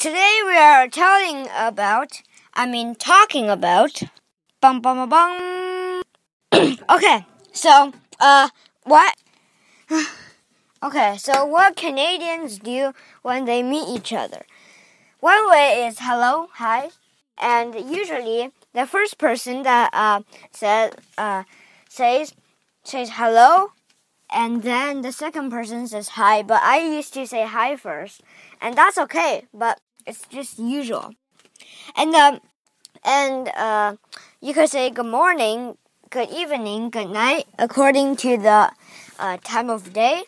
Today we are telling about, I mean, talking about, bum bum bum bum. okay, so, uh, what? okay, so what Canadians do when they meet each other? One way is hello, hi, and usually the first person that uh, says uh, says says hello and then the second person says hi, but I used to say hi first, and that's okay, but it's just usual. And um, and uh, you could say good morning, good evening, good night, according to the uh, time of day.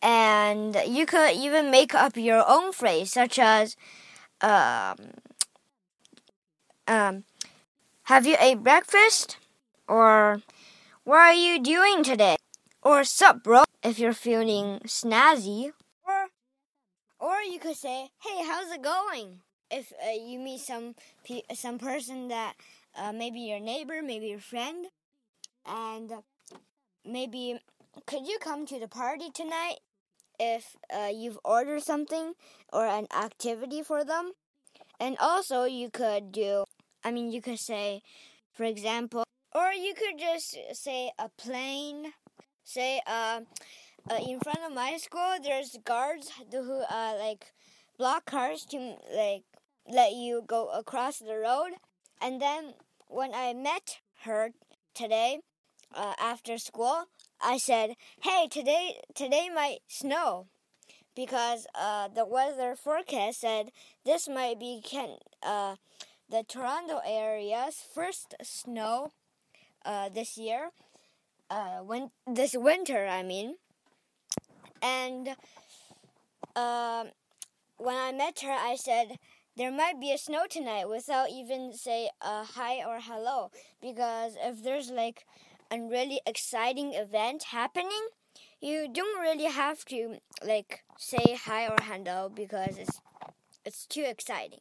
And you could even make up your own phrase, such as, um, um, have you ate breakfast? Or, what are you doing today? Or sup, bro, if you're feeling snazzy. You could say, hey, how's it going? If uh, you meet some some person that uh, maybe your neighbor, maybe your friend, and maybe could you come to the party tonight? If uh, you've ordered something or an activity for them, and also you could do. I mean, you could say, for example, or you could just say a plain say uh, uh, in front of my school there's guards who uh, like block cars to like let you go across the road and then when i met her today uh, after school i said hey today today might snow because uh, the weather forecast said this might be can, uh, the toronto area's first snow uh, this year uh, when this winter, I mean. And uh, when I met her, I said there might be a snow tonight without even say a hi or hello because if there's like a really exciting event happening, you don't really have to like say hi or hello because it's it's too exciting.